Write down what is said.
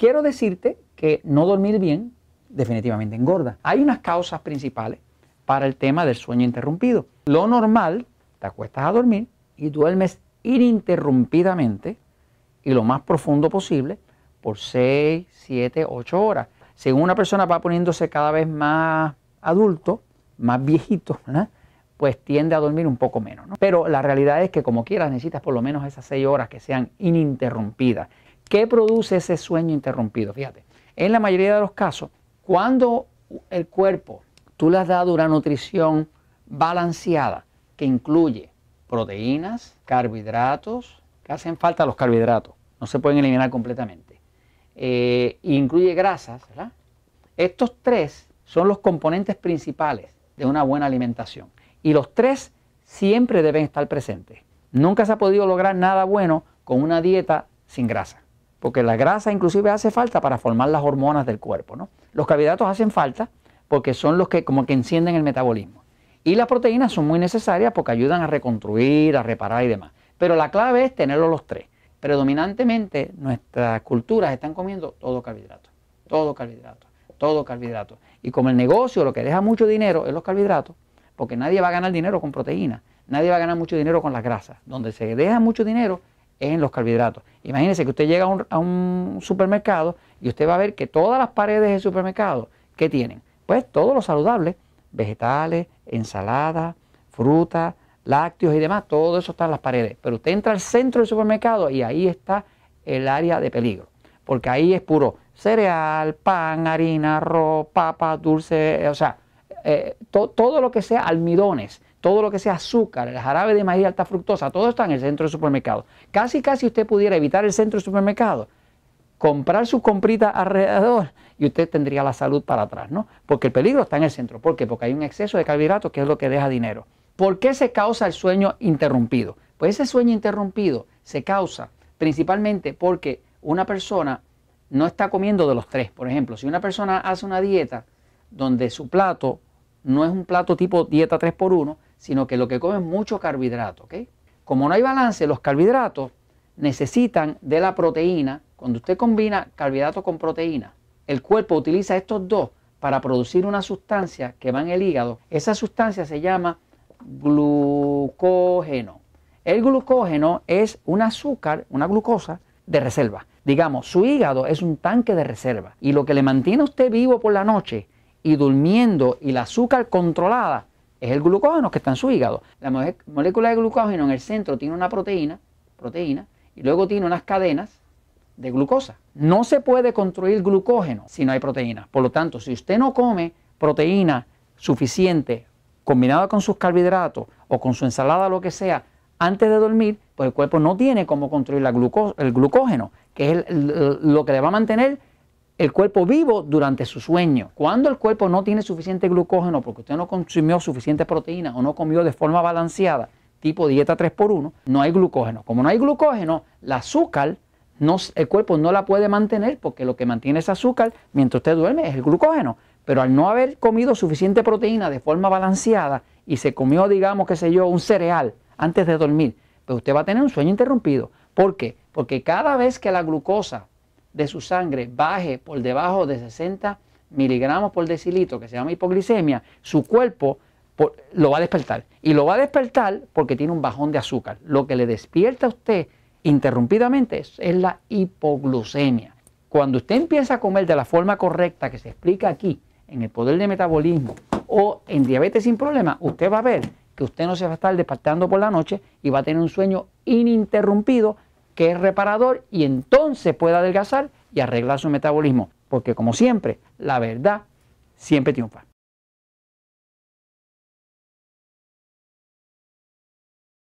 quiero decirte que no dormir bien definitivamente engorda. Hay unas causas principales para el tema del sueño interrumpido. Lo normal, te acuestas a dormir y duermes ininterrumpidamente y lo más profundo posible por 6, 7, 8 horas. Según una persona va poniéndose cada vez más adulto, más viejito, pues tiende a dormir un poco menos. Pero la realidad es que como quieras necesitas por lo menos esas 6 horas que sean ininterrumpidas. ¿Qué produce ese sueño interrumpido? Fíjate, en la mayoría de los casos, cuando el cuerpo tú le has dado una nutrición balanceada que incluye proteínas, carbohidratos, que hacen falta los carbohidratos, no se pueden eliminar completamente, eh, incluye grasas, ¿verdad? Estos tres son los componentes principales de una buena alimentación. Y los tres siempre deben estar presentes. Nunca se ha podido lograr nada bueno con una dieta sin grasa. Porque la grasa inclusive hace falta para formar las hormonas del cuerpo. ¿no? Los carbohidratos hacen falta porque son los que como que encienden el metabolismo. Y las proteínas son muy necesarias porque ayudan a reconstruir, a reparar y demás. Pero la clave es tenerlos los tres. Predominantemente nuestras culturas están comiendo todo carbohidrato, todo carbohidrato, todo carbohidrato. Y como el negocio lo que deja mucho dinero es los carbohidratos, porque nadie va a ganar dinero con proteínas, nadie va a ganar mucho dinero con las grasas. Donde se deja mucho dinero en los carbohidratos. Imagínense que usted llega a un, supermercado y usted va a ver que todas las paredes del supermercado, ¿qué tienen? Pues todo lo saludable, vegetales, ensaladas, frutas, lácteos y demás, todo eso está en las paredes. Pero usted entra al centro del supermercado y ahí está el área de peligro, porque ahí es puro cereal, pan, harina, arroz, papa, dulce, o sea, eh, todo lo que sea almidones, todo lo que sea azúcar, el jarabe de maíz alta fructosa, todo está en el centro del supermercado. Casi, casi usted pudiera evitar el centro del supermercado, comprar sus compritas alrededor y usted tendría la salud para atrás, ¿no? Porque el peligro está en el centro. ¿Por qué? Porque hay un exceso de carbohidratos que es lo que deja dinero. ¿Por qué se causa el sueño interrumpido? Pues ese sueño interrumpido se causa principalmente porque una persona no está comiendo de los tres. Por ejemplo, si una persona hace una dieta donde su plato no es un plato tipo dieta 3x1, sino que lo que come es mucho carbohidrato. Como no hay balance, los carbohidratos necesitan de la proteína. Cuando usted combina carbohidratos con proteína, el cuerpo utiliza estos dos para producir una sustancia que va en el hígado. Esa sustancia se llama glucógeno. El glucógeno es un azúcar, una glucosa de reserva. Digamos, su hígado es un tanque de reserva y lo que le mantiene a usted vivo por la noche y durmiendo y la azúcar controlada es el glucógeno que está en su hígado. La molécula de glucógeno en el centro tiene una proteína, proteína y luego tiene unas cadenas de glucosa. No se puede construir glucógeno si no hay proteína. Por lo tanto, si usted no come proteína suficiente combinada con sus carbohidratos o con su ensalada, lo que sea, antes de dormir, pues el cuerpo no tiene cómo construir el glucógeno, que es lo que le va a mantener el cuerpo vivo durante su sueño. Cuando el cuerpo no tiene suficiente glucógeno porque usted no consumió suficiente proteína o no comió de forma balanceada, tipo dieta 3x1, no hay glucógeno. Como no hay glucógeno, el azúcar, no, el cuerpo no la puede mantener porque lo que mantiene ese azúcar mientras usted duerme es el glucógeno. Pero al no haber comido suficiente proteína de forma balanceada y se comió, digamos, qué sé yo, un cereal antes de dormir, pues usted va a tener un sueño interrumpido. ¿Por qué? Porque cada vez que la glucosa de su sangre baje por debajo de 60 miligramos por decilitro, que se llama hipoglicemia, su cuerpo lo va a despertar. Y lo va a despertar porque tiene un bajón de azúcar. Lo que le despierta a usted interrumpidamente es, es la hipoglucemia. Cuando usted empieza a comer de la forma correcta que se explica aquí, en el poder de metabolismo o en diabetes sin problema, usted va a ver que usted no se va a estar despertando por la noche y va a tener un sueño ininterrumpido que es reparador y entonces puede adelgazar y arreglar su metabolismo. Porque como siempre, la verdad siempre triunfa.